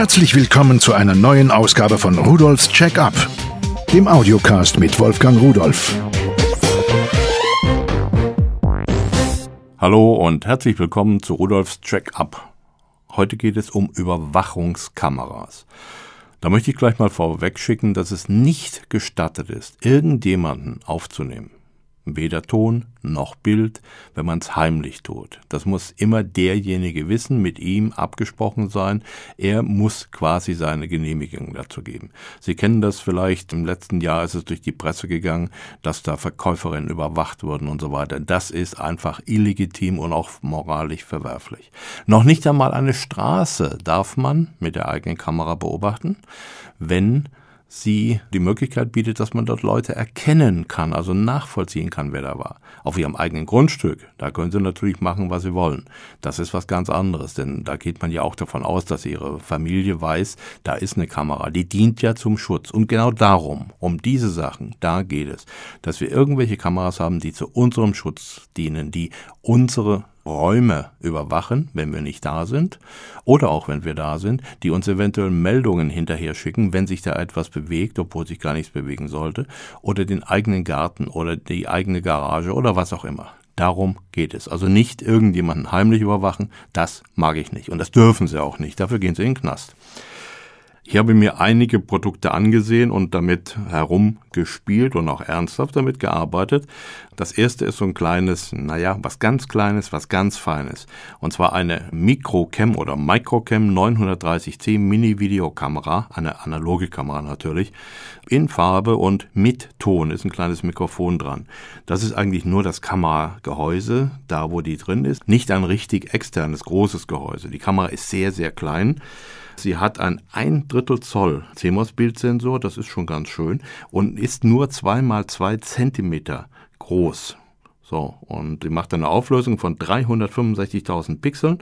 Herzlich willkommen zu einer neuen Ausgabe von Rudolfs Check-up, dem Audiocast mit Wolfgang Rudolf. Hallo und herzlich willkommen zu Rudolfs Check-up. Heute geht es um Überwachungskameras. Da möchte ich gleich mal vorweg schicken, dass es nicht gestattet ist, irgendjemanden aufzunehmen. Weder Ton noch Bild, wenn man es heimlich tut. Das muss immer derjenige wissen, mit ihm abgesprochen sein. Er muss quasi seine Genehmigung dazu geben. Sie kennen das vielleicht, im letzten Jahr ist es durch die Presse gegangen, dass da Verkäuferinnen überwacht wurden und so weiter. Das ist einfach illegitim und auch moralisch verwerflich. Noch nicht einmal eine Straße darf man mit der eigenen Kamera beobachten, wenn sie die Möglichkeit bietet, dass man dort Leute erkennen kann, also nachvollziehen kann, wer da war. Auf ihrem eigenen Grundstück, da können sie natürlich machen, was sie wollen. Das ist was ganz anderes, denn da geht man ja auch davon aus, dass ihre Familie weiß, da ist eine Kamera, die dient ja zum Schutz. Und genau darum, um diese Sachen, da geht es, dass wir irgendwelche Kameras haben, die zu unserem Schutz dienen, die unsere Räume überwachen, wenn wir nicht da sind, oder auch wenn wir da sind, die uns eventuell Meldungen hinterher schicken, wenn sich da etwas bewegt, obwohl sich gar nichts bewegen sollte, oder den eigenen Garten oder die eigene Garage oder was auch immer. Darum geht es. Also nicht irgendjemanden heimlich überwachen, das mag ich nicht. Und das dürfen sie auch nicht. Dafür gehen sie in den Knast. Ich habe mir einige Produkte angesehen und damit herumgespielt und auch ernsthaft damit gearbeitet. Das erste ist so ein kleines, naja, was ganz kleines, was ganz feines. Und zwar eine Microcam oder Microcam 930C Mini-Videokamera, eine analoge Kamera natürlich, in Farbe und mit Ton ist ein kleines Mikrofon dran. Das ist eigentlich nur das Kameragehäuse, da wo die drin ist, nicht ein richtig externes großes Gehäuse. Die Kamera ist sehr, sehr klein. Sie hat ein ein Drittel Zoll CMOS-Bildsensor, das ist schon ganz schön, und ist nur zwei mal zwei Zentimeter groß. So, und die macht eine Auflösung von 365.000 Pixeln,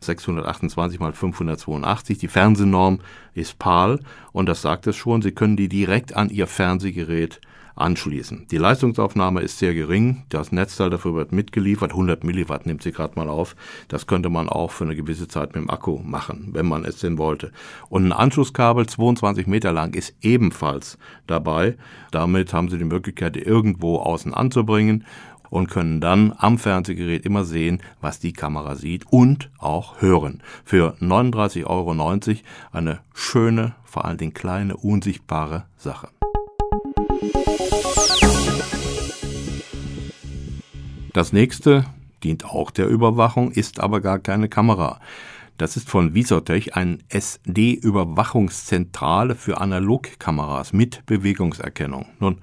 628 mal 582. Die Fernsehnorm ist PAL und das sagt es schon, Sie können die direkt an Ihr Fernsehgerät anschließen. Die Leistungsaufnahme ist sehr gering. Das Netzteil dafür wird mitgeliefert. 100 Milliwatt nimmt sie gerade mal auf. Das könnte man auch für eine gewisse Zeit mit dem Akku machen, wenn man es denn wollte. Und ein Anschlusskabel 22 Meter lang ist ebenfalls dabei. Damit haben Sie die Möglichkeit, irgendwo außen anzubringen und können dann am Fernsehgerät immer sehen, was die Kamera sieht und auch hören. Für 39,90 Euro eine schöne, vor allen Dingen kleine, unsichtbare Sache. Das nächste dient auch der Überwachung, ist aber gar keine Kamera. Das ist von Visotech ein SD-Überwachungszentrale für Analogkameras mit Bewegungserkennung. Nun,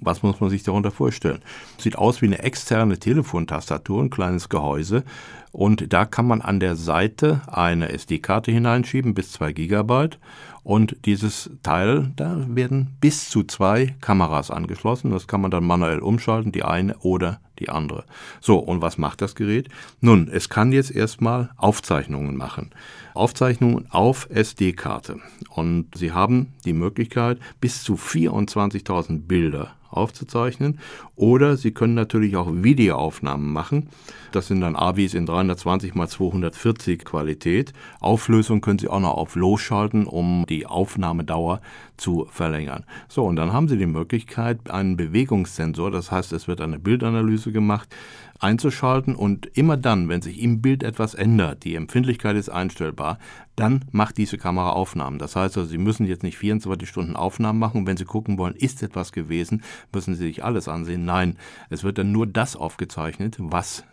was muss man sich darunter vorstellen? Sieht aus wie eine externe Telefontastatur, ein kleines Gehäuse. Und da kann man an der Seite eine SD-Karte hineinschieben, bis zwei Gigabyte. Und dieses Teil, da werden bis zu zwei Kameras angeschlossen. Das kann man dann manuell umschalten, die eine oder die andere. So, und was macht das Gerät? Nun, es kann jetzt erstmal Aufzeichnungen machen. Aufzeichnungen auf SD-Karte. Und Sie haben die Möglichkeit, bis zu 24.000 Bilder aufzuzeichnen. Oder Sie können natürlich auch Videoaufnahmen machen. Das sind dann AVs in 320 x 240 Qualität. Auflösung können Sie auch noch auf Low schalten, um die Aufnahmedauer zu verlängern. So, und dann haben Sie die Möglichkeit, einen Bewegungssensor, das heißt, es wird eine Bildanalyse gemacht, einzuschalten und immer dann, wenn sich im Bild etwas ändert, die Empfindlichkeit ist einstellbar, dann macht diese Kamera Aufnahmen. Das heißt also, Sie müssen jetzt nicht 24 Stunden Aufnahmen machen. Wenn Sie gucken wollen, ist etwas gewesen, müssen Sie sich alles ansehen. Nein, es wird dann nur das aufgezeichnet, was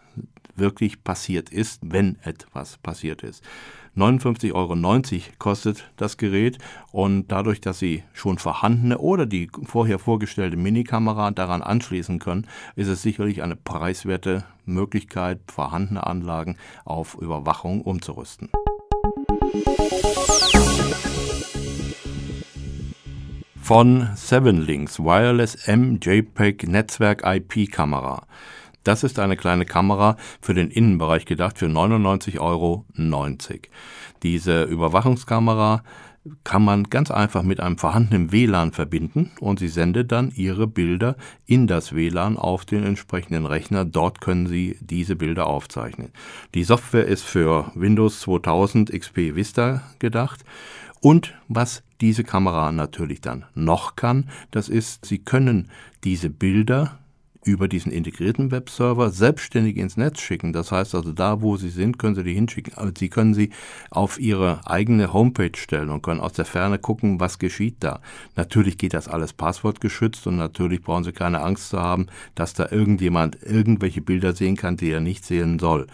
wirklich passiert ist, wenn etwas passiert ist. 59,90 Euro kostet das Gerät und dadurch, dass Sie schon vorhandene oder die vorher vorgestellte Minikamera daran anschließen können, ist es sicherlich eine preiswerte Möglichkeit, vorhandene Anlagen auf Überwachung umzurüsten. Von Seven Links Wireless MJPEG Netzwerk IP Kamera. Das ist eine kleine Kamera für den Innenbereich gedacht für 99,90 Euro. Diese Überwachungskamera kann man ganz einfach mit einem vorhandenen WLAN verbinden und Sie sendet dann Ihre Bilder in das WLAN auf den entsprechenden Rechner. Dort können Sie diese Bilder aufzeichnen. Die Software ist für Windows 2000 XP Vista gedacht. Und was diese Kamera natürlich dann noch kann, das ist, Sie können diese Bilder über diesen integrierten Webserver selbstständig ins Netz schicken. Das heißt also, da wo Sie sind, können Sie die hinschicken. Aber Sie können sie auf Ihre eigene Homepage stellen und können aus der Ferne gucken, was geschieht da. Natürlich geht das alles passwortgeschützt und natürlich brauchen Sie keine Angst zu haben, dass da irgendjemand irgendwelche Bilder sehen kann, die er nicht sehen soll.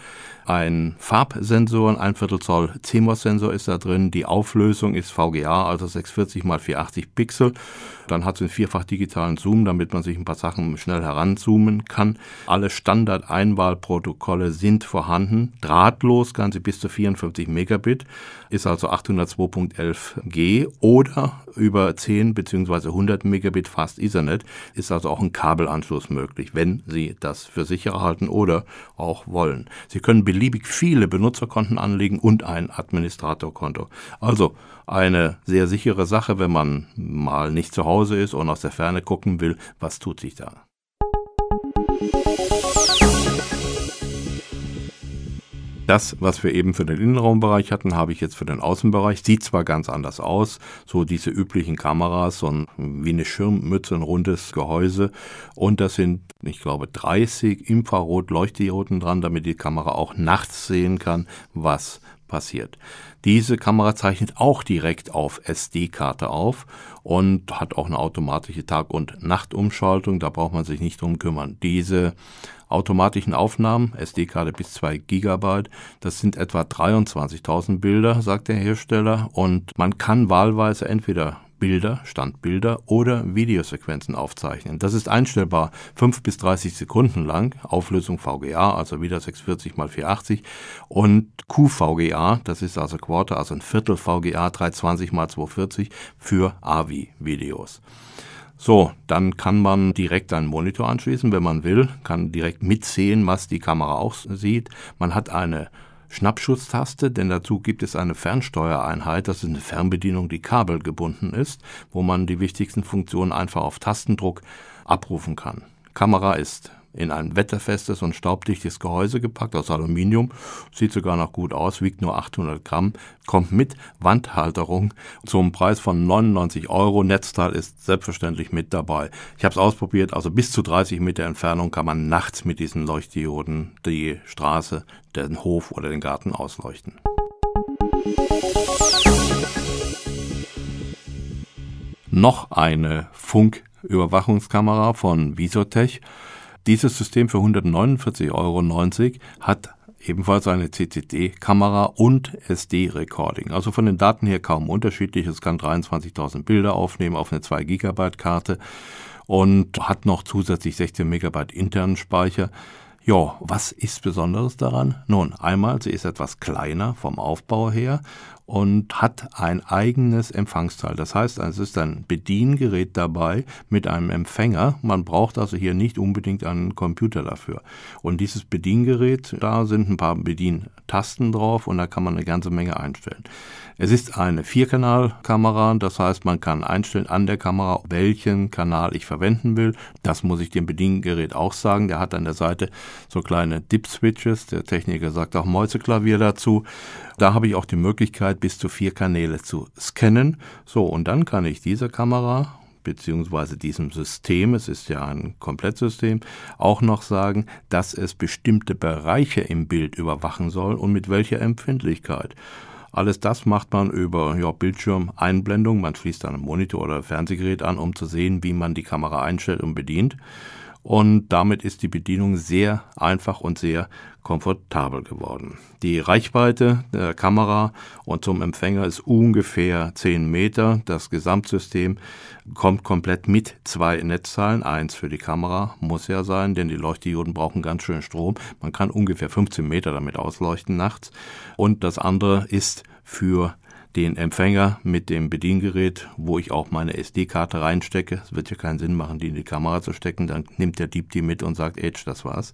Ein Farbsensor, ein Viertel Zoll CMOS-Sensor ist da drin. Die Auflösung ist VGA, also 640 x 480 Pixel. Dann hat es einen vierfach digitalen Zoom, damit man sich ein paar Sachen schnell heranzoomen kann. Alle Standard-Einwahlprotokolle sind vorhanden. Drahtlos kann sie bis zu 54 Megabit, ist also 802.11g oder über 10 bzw. 100 Megabit Fast Ethernet, ist also auch ein Kabelanschluss möglich, wenn Sie das für sicher halten oder auch wollen. Sie können beliebig viele Benutzerkonten anlegen und ein Administratorkonto. Also eine sehr sichere Sache, wenn man mal nicht zu Hause ist und aus der Ferne gucken will, was tut sich da. Das, was wir eben für den Innenraumbereich hatten, habe ich jetzt für den Außenbereich. Sieht zwar ganz anders aus, so diese üblichen Kameras, so ein, wie eine Schirmmütze, ein rundes Gehäuse. Und das sind, ich glaube, 30 Infrarot-Leuchtdioden dran, damit die Kamera auch nachts sehen kann, was passiert. Diese Kamera zeichnet auch direkt auf SD-Karte auf und hat auch eine automatische Tag- und Nachtumschaltung. Da braucht man sich nicht drum kümmern. Diese automatischen Aufnahmen, SD-Karte bis 2 Gigabyte. Das sind etwa 23.000 Bilder, sagt der Hersteller. Und man kann wahlweise entweder Bilder, Standbilder oder Videosequenzen aufzeichnen. Das ist einstellbar 5 bis 30 Sekunden lang, Auflösung VGA, also wieder 640 x 480 und QVGA, das ist also Quarter, also ein Viertel VGA 320 x 240 für AVI-Videos. So, dann kann man direkt einen Monitor anschließen, wenn man will, kann direkt mitsehen, was die Kamera auch sieht. Man hat eine Schnappschutztaste, denn dazu gibt es eine Fernsteuereinheit, das ist eine Fernbedienung, die kabelgebunden ist, wo man die wichtigsten Funktionen einfach auf Tastendruck abrufen kann. Kamera ist in ein wetterfestes und staubdichtes Gehäuse gepackt aus Aluminium. Sieht sogar noch gut aus, wiegt nur 800 Gramm, kommt mit Wandhalterung zum Preis von 99 Euro. Netzteil ist selbstverständlich mit dabei. Ich habe es ausprobiert, also bis zu 30 Meter Entfernung kann man nachts mit diesen Leuchtdioden die Straße, den Hof oder den Garten ausleuchten. Noch eine Funküberwachungskamera von Visotech dieses System für 149,90 Euro hat ebenfalls eine CCD-Kamera und SD-Recording. Also von den Daten her kaum unterschiedlich. Es kann 23.000 Bilder aufnehmen auf eine 2 Gigabyte Karte und hat noch zusätzlich 16 Megabyte internen Speicher. Ja, was ist Besonderes daran? Nun, einmal, sie ist etwas kleiner vom Aufbau her und hat ein eigenes Empfangsteil. Das heißt, es ist ein Bediengerät dabei mit einem Empfänger. Man braucht also hier nicht unbedingt einen Computer dafür. Und dieses Bediengerät, da sind ein paar Bedientasten drauf und da kann man eine ganze Menge einstellen. Es ist eine Vierkanalkamera, das heißt, man kann einstellen an der Kamera, welchen Kanal ich verwenden will. Das muss ich dem Bediengerät auch sagen. Der hat an der Seite so kleine Dip-Switches. Der Techniker sagt auch Mäuseklavier dazu. Da habe ich auch die Möglichkeit, bis zu vier Kanäle zu scannen. So, und dann kann ich diese Kamera beziehungsweise diesem System, es ist ja ein Komplettsystem, auch noch sagen, dass es bestimmte Bereiche im Bild überwachen soll und mit welcher Empfindlichkeit. Alles das macht man über ja, Bildschirmeinblendung. Man schließt dann ein Monitor oder Fernsehgerät an, um zu sehen, wie man die Kamera einstellt und bedient. Und damit ist die Bedienung sehr einfach und sehr komfortabel geworden. Die Reichweite der Kamera und zum Empfänger ist ungefähr 10 Meter. Das Gesamtsystem kommt komplett mit zwei Netzteilen. Eins für die Kamera muss ja sein, denn die Leuchtdioden brauchen ganz schön Strom. Man kann ungefähr 15 Meter damit ausleuchten nachts. Und das andere ist für den Empfänger mit dem Bediengerät, wo ich auch meine SD-Karte reinstecke. Es wird ja keinen Sinn machen, die in die Kamera zu stecken. Dann nimmt der Dieb die mit und sagt, Edge, das war's.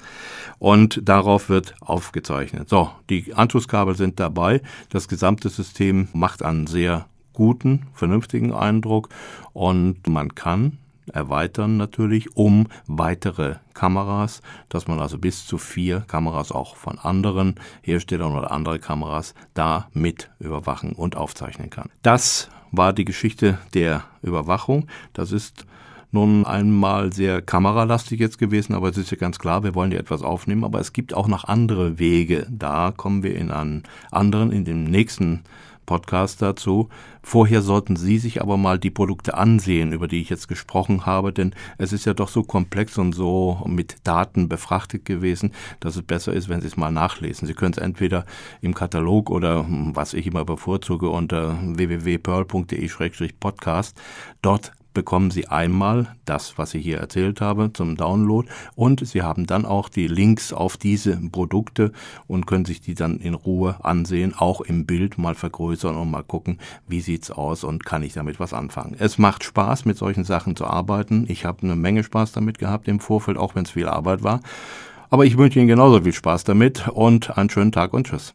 Und darauf wird aufgezeichnet. So, die Anschlusskabel sind dabei. Das gesamte System macht einen sehr guten, vernünftigen Eindruck und man kann erweitern natürlich um weitere Kameras, dass man also bis zu vier Kameras auch von anderen Herstellern oder andere Kameras da mit überwachen und aufzeichnen kann. Das war die Geschichte der Überwachung. Das ist nun einmal sehr kameralastig jetzt gewesen, aber es ist ja ganz klar, wir wollen ja etwas aufnehmen, aber es gibt auch noch andere Wege. Da kommen wir in einen anderen, in dem nächsten Podcast dazu. Vorher sollten Sie sich aber mal die Produkte ansehen, über die ich jetzt gesprochen habe, denn es ist ja doch so komplex und so mit Daten befrachtet gewesen, dass es besser ist, wenn Sie es mal nachlesen. Sie können es entweder im Katalog oder was ich immer bevorzuge unter www.pearl.de-podcast dort bekommen Sie einmal das, was ich hier erzählt habe, zum Download und Sie haben dann auch die Links auf diese Produkte und können sich die dann in Ruhe ansehen, auch im Bild mal vergrößern und mal gucken, wie sieht's aus und kann ich damit was anfangen. Es macht Spaß, mit solchen Sachen zu arbeiten. Ich habe eine Menge Spaß damit gehabt im Vorfeld, auch wenn es viel Arbeit war. Aber ich wünsche Ihnen genauso viel Spaß damit und einen schönen Tag und tschüss.